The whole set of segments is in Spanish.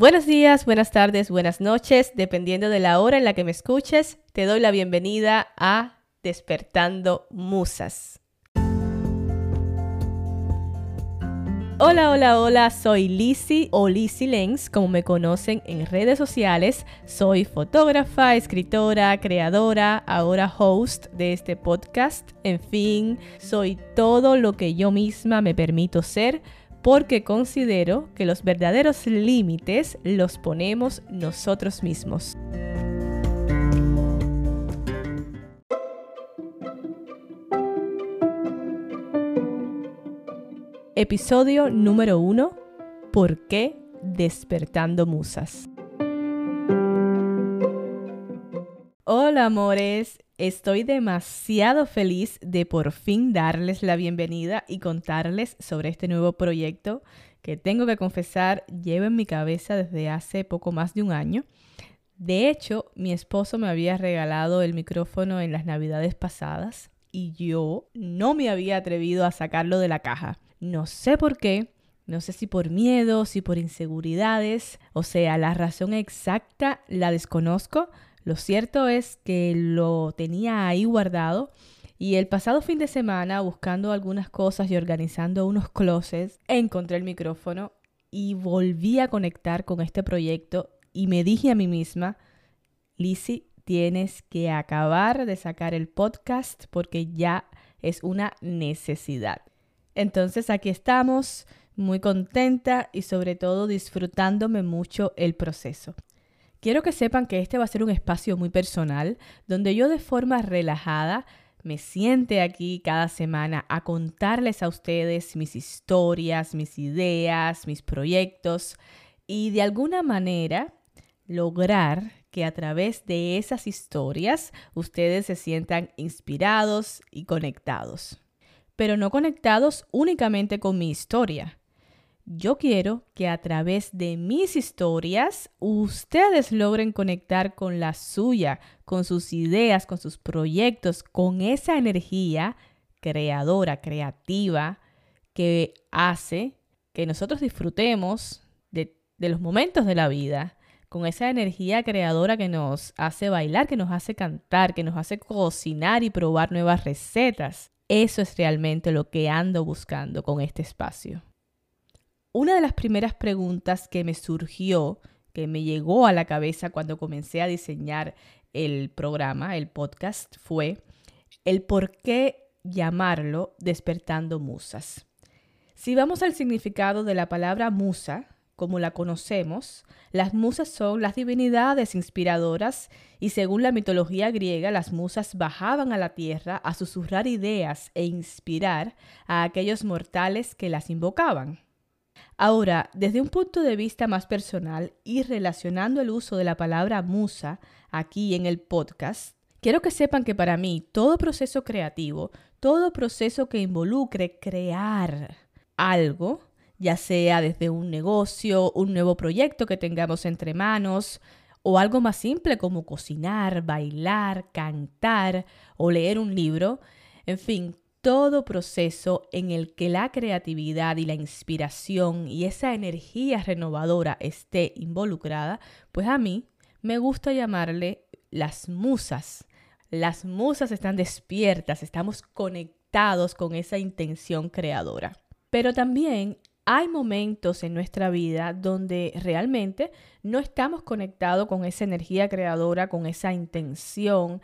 Buenos días, buenas tardes, buenas noches, dependiendo de la hora en la que me escuches, te doy la bienvenida a Despertando Musas. Hola, hola, hola, soy Lizzie o Lizzie Lenz, como me conocen en redes sociales. Soy fotógrafa, escritora, creadora, ahora host de este podcast. En fin, soy todo lo que yo misma me permito ser porque considero que los verdaderos límites los ponemos nosotros mismos. Episodio número 1. ¿Por qué despertando musas? Hola amores, estoy demasiado feliz de por fin darles la bienvenida y contarles sobre este nuevo proyecto que tengo que confesar lleva en mi cabeza desde hace poco más de un año. De hecho, mi esposo me había regalado el micrófono en las navidades pasadas y yo no me había atrevido a sacarlo de la caja. No sé por qué, no sé si por miedo, si por inseguridades, o sea, la razón exacta la desconozco. Lo cierto es que lo tenía ahí guardado y el pasado fin de semana, buscando algunas cosas y organizando unos closets, encontré el micrófono y volví a conectar con este proyecto y me dije a mí misma, Lizzie, tienes que acabar de sacar el podcast porque ya es una necesidad. Entonces aquí estamos, muy contenta y sobre todo disfrutándome mucho el proceso. Quiero que sepan que este va a ser un espacio muy personal, donde yo de forma relajada me siente aquí cada semana a contarles a ustedes mis historias, mis ideas, mis proyectos y de alguna manera lograr que a través de esas historias ustedes se sientan inspirados y conectados pero no conectados únicamente con mi historia. Yo quiero que a través de mis historias ustedes logren conectar con la suya, con sus ideas, con sus proyectos, con esa energía creadora, creativa, que hace que nosotros disfrutemos de, los momentos de la vida, con esa energía creadora que nos hace bailar, que nos hace cantar, que nos hace cocinar y probar nuevas recetas. Eso es realmente lo que ando buscando con este espacio. Una de las primeras preguntas que me surgió, que me llegó a la cabeza cuando comencé a diseñar el programa, el podcast, fue el por qué llamarlo despertando musas. Si vamos al significado de la palabra musa, como la conocemos, las musas son las divinidades inspiradoras y según la mitología griega, las musas bajaban a la tierra a susurrar ideas e inspirar a aquellos mortales que las invocaban. Ahora, desde un punto de vista más personal y relacionando el uso de la palabra musa aquí en el podcast, quiero que sepan que para mí todo proceso creativo, todo proceso que involucre crear algo, ya sea desde un negocio, un nuevo proyecto que tengamos entre manos, o algo más simple como cocinar, bailar, cantar o leer un libro, en fin, todo proceso en el que la creatividad y la inspiración y esa energía renovadora esté involucrada, pues a mí me gusta llamarle las musas. Las musas están despiertas, estamos conectados con esa intención creadora. Pero también hay momentos en nuestra vida donde realmente no estamos conectados con esa energía creadora, con esa intención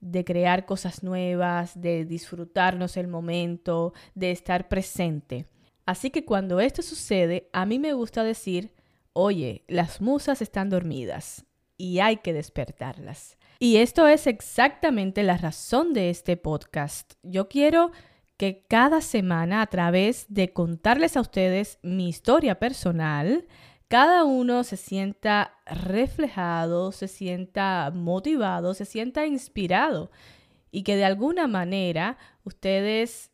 de crear cosas nuevas, de disfrutarnos el momento, de estar presente. Así que cuando esto sucede, a mí me gusta decir, oye, las musas están dormidas y hay que despertarlas. Y esto es exactamente la razón de este podcast. Yo quiero que cada semana a través de contarles a ustedes mi historia personal, cada uno se sienta reflejado, se sienta motivado, se sienta inspirado y que de alguna manera ustedes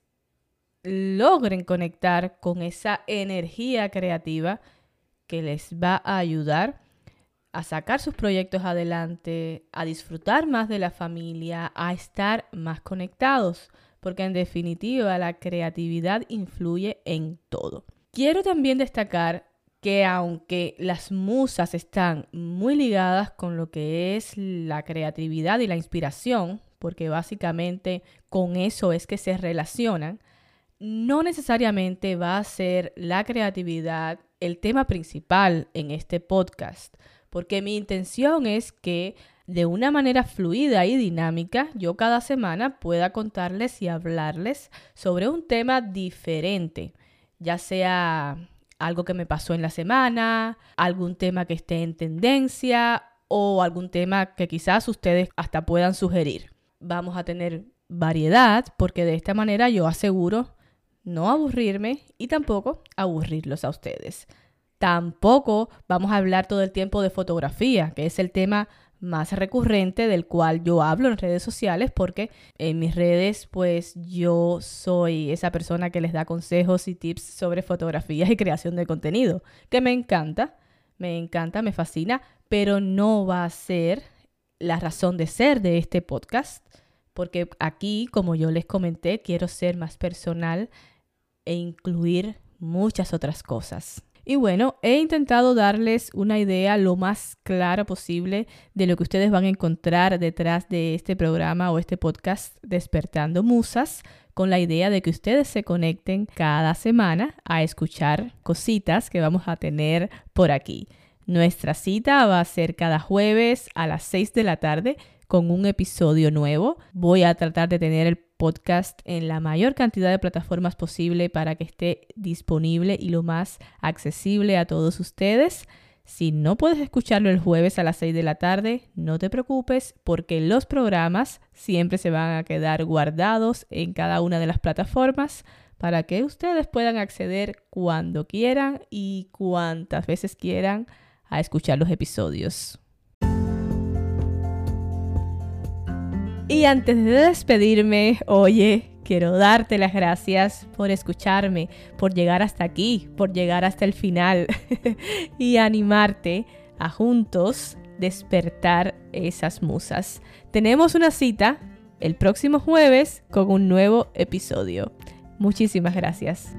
logren conectar con esa energía creativa que les va a ayudar a sacar sus proyectos adelante, a disfrutar más de la familia, a estar más conectados porque en definitiva la creatividad influye en todo. Quiero también destacar que aunque las musas están muy ligadas con lo que es la creatividad y la inspiración, porque básicamente con eso es que se relacionan, no necesariamente va a ser la creatividad el tema principal en este podcast, porque mi intención es que de una manera fluida y dinámica yo cada semana pueda contarles y hablarles sobre un tema diferente, ya sea algo que me pasó en la semana, algún tema que esté en tendencia o algún tema que quizás ustedes hasta puedan sugerir. Vamos a tener variedad porque de esta manera yo aseguro no aburrirme y tampoco aburrirlos a ustedes. Tampoco vamos a hablar todo el tiempo de fotografía, que es el tema más recurrente del cual yo hablo en redes sociales porque en mis redes pues yo soy esa persona que les da consejos y tips sobre fotografías y creación de contenido, que me encanta, me encanta, me fascina, pero no va a ser la razón de ser de este podcast, porque aquí, como yo les comenté, quiero ser más personal e incluir muchas otras cosas. Y bueno, he intentado darles una idea lo más clara posible de lo que ustedes van a encontrar detrás de este programa o este podcast Despertando Musas, con la idea de que ustedes se conecten cada semana a escuchar cositas que vamos a tener por aquí. Nuestra cita va a ser cada jueves a las 6 de la tarde con un episodio nuevo. Voy a tratar de tener el podcast en la mayor cantidad de plataformas posible para que esté disponible y lo más accesible a todos ustedes. Si no puedes escucharlo el jueves a las 6 de la tarde, no te preocupes porque los programas siempre se van a quedar guardados en cada una de las plataformas para que ustedes puedan acceder cuando quieran y cuantas veces quieran a escuchar los episodios. Y antes de despedirme, oye, quiero darte las gracias por escucharme, por llegar hasta aquí, por llegar hasta el final y animarte a juntos despertar esas musas. Tenemos una cita el próximo jueves con un nuevo episodio. Muchísimas gracias.